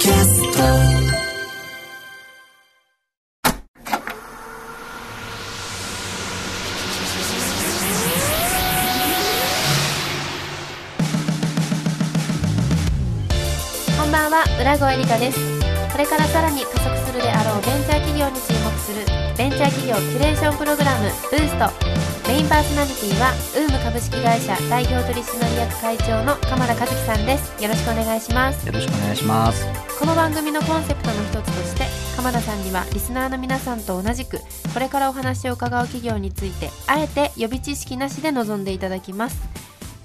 キャスト。こんばんは浦越理香です。これからさらに加速するであろうベンチャー企業に注目するベンチャー企業キュレーションプログラムブースト。メインパーソナリティはウーム株式会社代表取締役会長の鎌田和樹さんです。よろしくお願いします。よろしくお願いします。この番組のコンセプトの一つとして鎌田さんにはリスナーの皆さんと同じくこれからお話を伺う企業についてあえて予備知識なしで臨んでいただきます。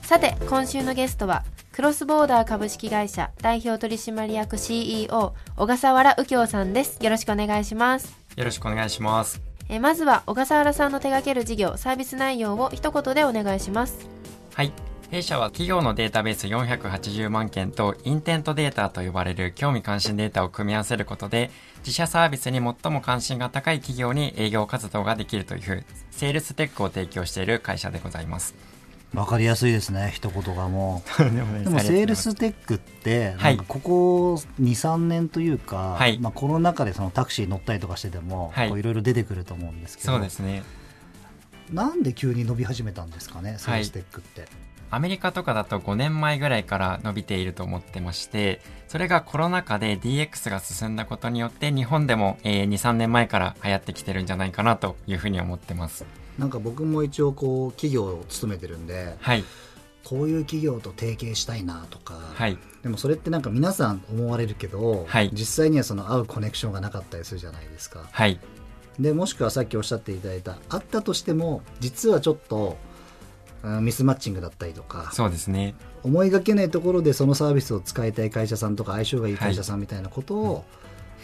さて今週のゲストはクロスボーダー株式会社代表取締役 CEO 小笠原右京さんです。よろしくお願いします。よろしくお願いします。えまずは小笠原さんの手掛ける事業サービス内容を一言でお願いしますはい。弊社は企業のデータベース480万件とインテントデータと呼ばれる興味関心データを組み合わせることで自社サービスに最も関心が高い企業に営業活動ができるというセールステックを提供している会社でございます。わかりやすいですね、一言がもう。でもセールステックって、はないんかここ2、3年というか、はいまあ、コロナ禍でそのタクシー乗ったりとかしてても、はいろいろ出てくると思うんですけど、そうですね。なんで急に伸び始めたんですかね、セールステックって。アメリカとかだと5年前ぐらいから伸びていると思ってまして、それがコロナ禍で DX が進んだことによって日本でも、えー2、3年前から流行ってきてるんじゃないかなというふうに思ってます。なんか僕も一応こう企業を務めてるんではい。こういう企業と提携したいなとか、はい。でもそれってなんか皆さん思われるけど、はい実際にはその合うコネクションがなかったりするじゃないですか。はい。でもしくはさっきおっしゃっていただいたあったとしても実はちょっとうんミスマッチングだったりとかそうですね。思いがけないところでそのサービスを使いたい会社さんとか相性がいい会社さんみたいなことを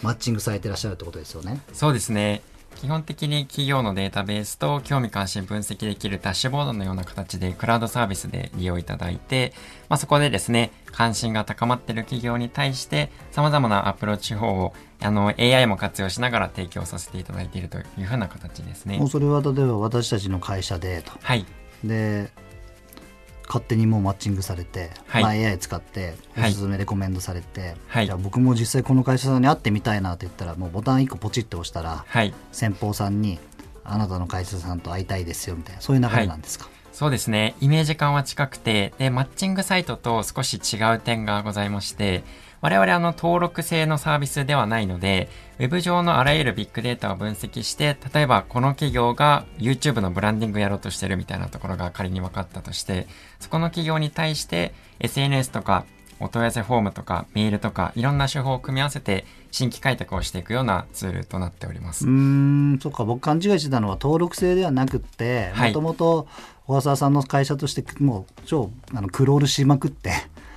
マッチングされてらっしゃるってことですよね。そうですね。基本的に企業のデータベースと興味関心分析できるダッシュボードのような形でクラウドサービスで利用いただいて、まあ、そこでですね、関心が高まっている企業に対して様々なアプローチ法をあの AI も活用しながら提供させていただいているというふうな形ですねもう。それは例えば私たちの会社でとはい。で勝手にもうマッチングされて、はい。まあ、AI 使っておはい。すすめレコメンドされて、はい。じゃあ僕も実際この会社さんに会ってみたいなって言ったらもうボタン1個ポチッと押したらはい。先方さんにあなたの会社さんと会いたいですよみたいなそういう流れなんですか、そうですね。イメージ感は近くて、で、マッチングサイトと少し違う点がございまして、我々あの登録制のサービスではないので、Web 上のあらゆるビッグデータを分析して、例えばこの企業が YouTube のブランディングやろうとしてるみたいなところが仮に分かったとして、そこの企業に対して SNS とかお問い合わせフォームとかメールとかいろんな手法を組み合わせて新規開拓をしていくようなツールとなっております。うーんそっか僕勘違いしてたのは登録制ではなくってはいもともと小笠原さんの会社としてもう超あのクロールしまくって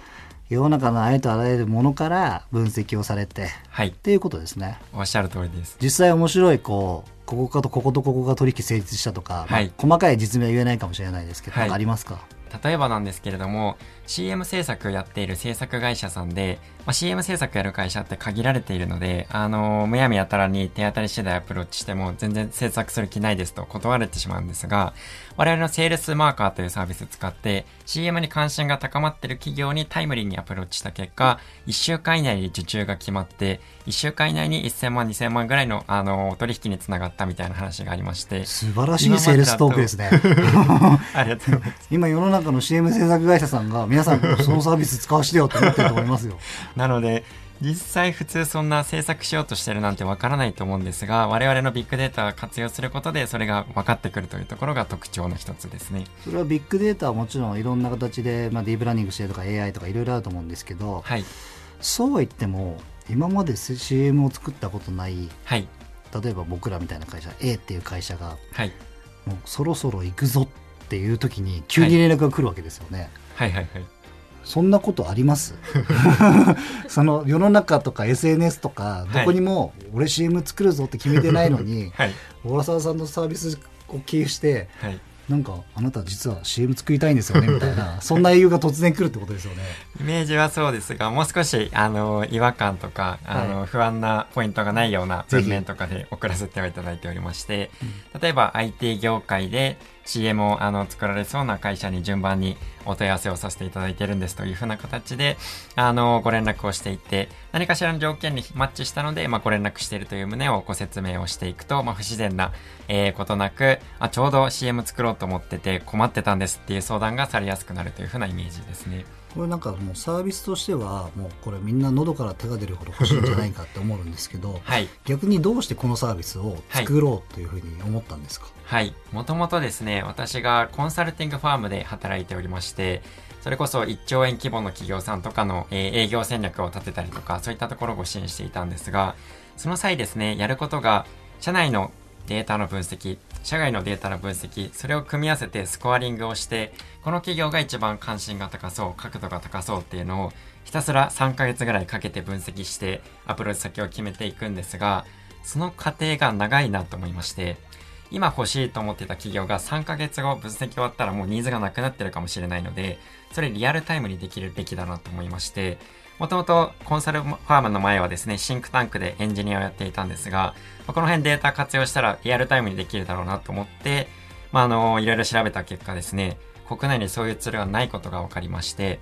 世の中のありとあらゆるものから分析をされてはいっ。ていうことですねおっしゃる通りです。実際面白いこうここかとこことここが取引成立したとか、まあはい細かい実名は言えないかもしれないですけど、はいありますか？例えばなんですけれども CM 制作やっている制作会社さんで、まあ、CM 制作やる会社って限られているので、あのむやみやたらに手当たり次第アプローチしても全然制作する気ないですと断られてしまうんですが我々のセールスマーカーというサービスを使って CM に関心が高まっている企業にタイムリーにアプローチした結果1週間以内に受注が決まって1週間以内に1000万2000万ぐらいの、あの取引につながったみたいな話がありまして。素晴らしいセールストークですね。ありがと。うございます今世の中の CM 制作会社さんが皆さんそのサービス使わせてよって思ってると思いますよ なので、実際普通そんな制作しようとしてるなんてわからないと思うんですが、我々のビッグデータを活用することでそれが分かってくるというところが特徴の一つですね。それはビッグデータはもちろんいろんな形で、まあ、ディープラーニングしてとか AI とかいろいろあると思うんですけど、はい。そうは言っても今まで CM を作ったことないはい。例えば僕らみたいな会社 A っていう会社がはい。もうそろそろ行くぞっていう時に急に連絡が来るわけですよね、はいはいはい。そんなことあります？その世の中とか SNS とかどこにも俺 CM 作るぞって決めてないのに、はい。小笠原さんのサービスを経由してはい。なんかあなた実は CM 作りたいんですよねみたいな そんな営業が突然来るってことですよね。イメージはそうですが、もう少し、あの、違和感とか、あの、は不安なポイントがないような文面とかで送らせてはいただいておりまして、例えば IT 業界で、CM をあの作られそうな会社に順番にお問い合わせをさせていただいてるんですというふうな形で、あの、ご連絡をしていて、何かしらの条件にマッチしたので、まあ、ご連絡しているという旨をご説明をしていくと、まあ、不自然な、えー、ことなく、あ、ちょうど CM 作ろうと思ってて困ってたんですっていう相談がされやすくなるというふうなイメージですね。これなんかもうサービスとしてはもうこれみんな喉から手が出るほど欲しいんじゃないかって思うんですけど、はい。逆にどうしてこのサービスを作ろうというふうに思ったんですか、はい。もともとですね、私がコンサルティングファームで働いておりまして、それこそ1兆円規模の企業さんとかの、え営業戦略を立てたりとか、そういったところをご支援していたんですが、その際ですね、やることが、社内のデータの分析、社外のデータの分析、それを組み合わせてスコアリングをして、この企業が一番関心が高そう、角度が高そうっていうのを、ひたすら3ヶ月ぐらいかけて分析して、アプローチ先を決めていくんですが、その過程が長いなと思いまして、今欲しいと思ってた企業が3ヶ月後分析終わったらもうニーズがなくなってるかもしれないので、それリアルタイムにできるべきだなと思いまして、もともとコンサルファームの前はですね、シンクタンクでエンジニアをやっていたんですが、この辺データ活用したらリアルタイムにできるだろうなと思って、まあ、あの、いろいろ調べた結果ですね、国内にそういうツールがないことが分かりまして、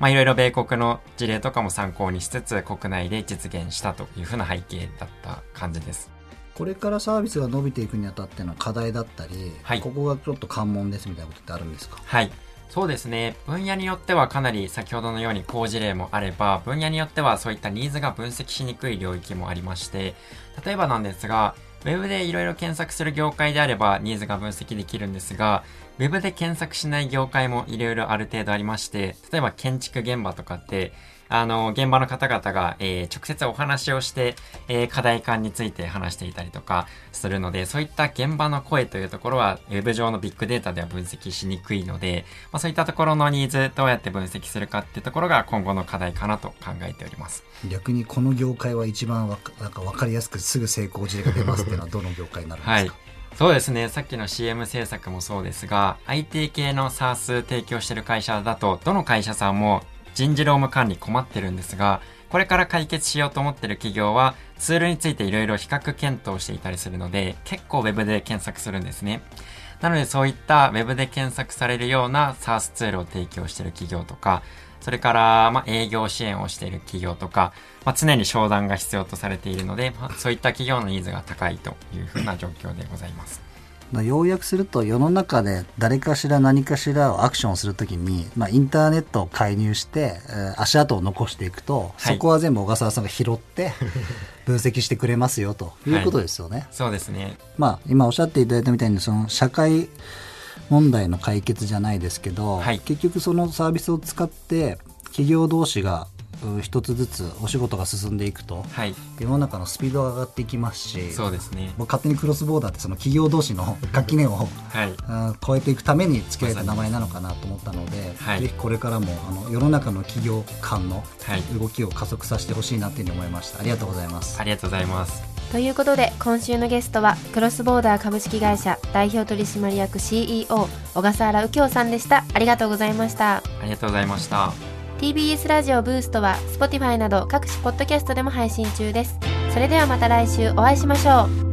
まあ、いろいろ米国の事例とかも参考にしつつ、国内で実現したというふうな背景だった感じです。これからサービスが伸びていくにあたっての課題だったり、はいここがちょっと関門ですみたいなことってあるんですか？はい。そうですね。分野によってはかなり先ほどのように好事例もあれば、分野によってはそういったニーズが分析しにくい領域もありまして、例えばなんですが、ウェブでいろいろ検索する業界であればニーズが分析できるんですが、ウェブで検索しない業界もいろいろある程度ありまして、例えば建築現場とかって、あの、現場の方々が、えー直接お話をして、えー課題感について話していたりとかするので、そういった現場の声というところは、ウェブ上のビッグデータでは分析しにくいので、まあ、そういったところのニーズどうやって分析するかっていうところが今後の課題かなと考えております。逆にこの業界は一番わかなんか分かりやすくすぐ成功事例が出ますっていうのはどの業界になるんはいですか、。そうですね。さっきの CM 制作もそうですが、IT 系の SaaS 提供してる会社だと、どの会社さんも人事労務管理困ってるんですが、これから解決しようと思ってる企業は、ツールについていろいろ比較検討していたりするので、結構 Web で検索するんですね。なのでそういった Web で検索されるような SaaS ツールを提供している企業とか、それから、ま、営業支援をしている企業とか、まあ、常に商談が必要とされているので、まあ、そういった企業のニーズが高いというふうな状況でございます。まあ要約すると世の中で誰かしら何かしらをアクションするときに、まあ、インターネットを介入して、えー足跡を残していくと、はいそこは全部小笠原さんが拾って 分析してくれますよということですよね。そうですね。まあ、今おっしゃっていただいたみたいにその社会問題の解決じゃないですけど、はい結局そのサービスを使って企業同士がう一つずつお仕事が進んでいくとはい。世の中のスピードが上がっていきますしそうですね。僕勝手にクロスボーダーってその企業同士の垣根をはい。超えていくために付けられた名前なのかなと思ったので、はいぜひこれからもあの世の中の企業間のはい。動きを加速させてほしいなっていうふうに思いましたありがとうございますありがとうございます。ということで今週のゲストはクロスボーダー株式会社代表取締役 CEO 小笠原右京さんでしたありがとうございましたありがとうございました。TBS ラジオブーストは Spotify など各種ポッドキャストでも配信中です。それではまた来週お会いしましょう。